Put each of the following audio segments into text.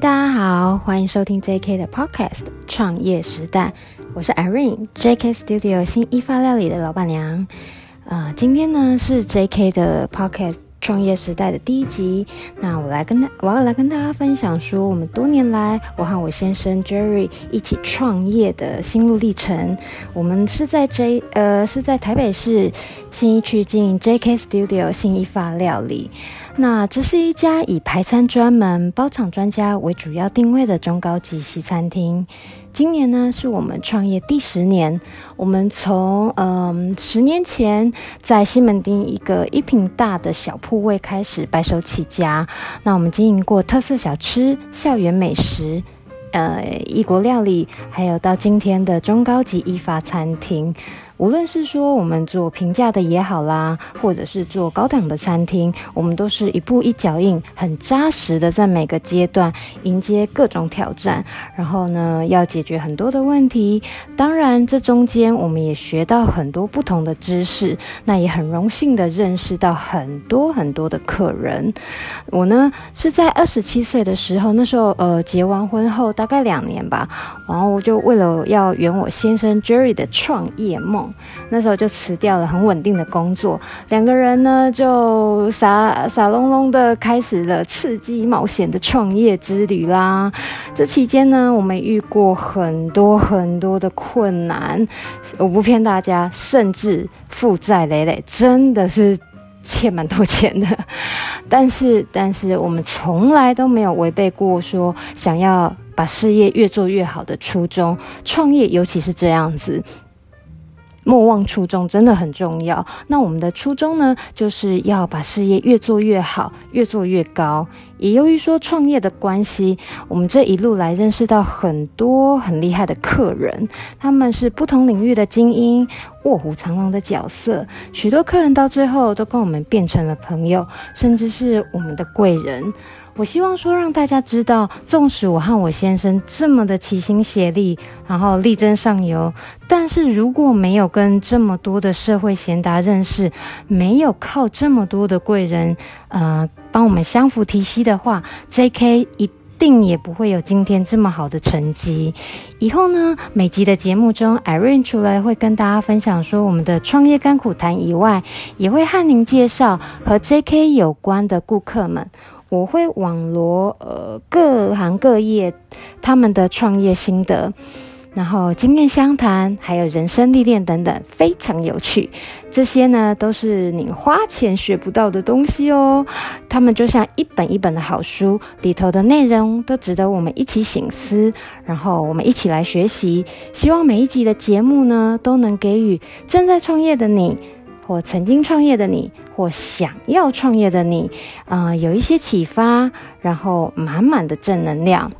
大家好，欢迎收听 JK 的 Podcast《创业时代》，我是 Irene，JK Studio 新一发料理的老板娘。啊、今天呢是 JK 的 Podcast。创业时代的第一集，那我来跟大，我要来跟大家分享说，我们多年来，我和我先生 Jerry 一起创业的心路历程。我们是在 J 呃是在台北市新一区经营 JK Studio 新一发料理。那这是一家以排餐专门、包场专家为主要定位的中高级西餐厅。今年呢，是我们创业第十年。我们从嗯十年前在西门町一个一坪大的小铺位开始白手起家。那我们经营过特色小吃、校园美食、呃异国料理，还有到今天的中高级意法餐厅。无论是说我们做平价的也好啦，或者是做高档的餐厅，我们都是一步一脚印，很扎实的在每个阶段迎接各种挑战，然后呢，要解决很多的问题。当然，这中间我们也学到很多不同的知识，那也很荣幸的认识到很多很多的客人。我呢是在二十七岁的时候，那时候呃结完婚后大概两年吧，然后我就为了要圆我先生 Jerry 的创业梦。那时候就辞掉了很稳定的工作，两个人呢就傻傻隆隆的开始了刺激冒险的创业之旅啦。这期间呢，我们遇过很多很多的困难，我不骗大家，甚至负债累累，真的是欠蛮多钱的。但是，但是我们从来都没有违背过说想要把事业越做越好的初衷，创业尤其是这样子。莫忘初衷真的很重要。那我们的初衷呢，就是要把事业越做越好，越做越高。也由于说创业的关系，我们这一路来认识到很多很厉害的客人，他们是不同领域的精英，卧虎藏龙的角色。许多客人到最后都跟我们变成了朋友，甚至是我们的贵人。我希望说让大家知道，纵使我和我先生这么的齐心协力，然后力争上游，但是如果没有跟这么多的社会贤达认识，没有靠这么多的贵人，呃，帮我们相扶提携的话，JK 一定也不会有今天这么好的成绩。以后呢，每集的节目中，Irene 除了会跟大家分享说我们的创业甘苦谈以外，也会和您介绍和 JK 有关的顾客们。我会网罗呃各行各业他们的创业心得，然后经验相谈，还有人生历练等等，非常有趣。这些呢都是你花钱学不到的东西哦。他们就像一本一本的好书，里头的内容都值得我们一起省思，然后我们一起来学习。希望每一集的节目呢都能给予正在创业的你。或曾经创业的你，或想要创业的你，啊、有一些启发，然后满满的正能量。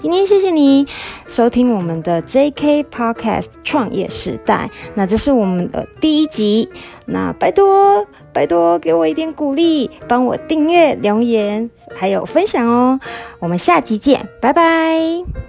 今天谢谢你收听我们的 JK Podcast 创业时代，那这是我们的第一集，那拜托拜托给我一点鼓励，帮我订阅、留言还有分享哦。我们下集见，拜拜。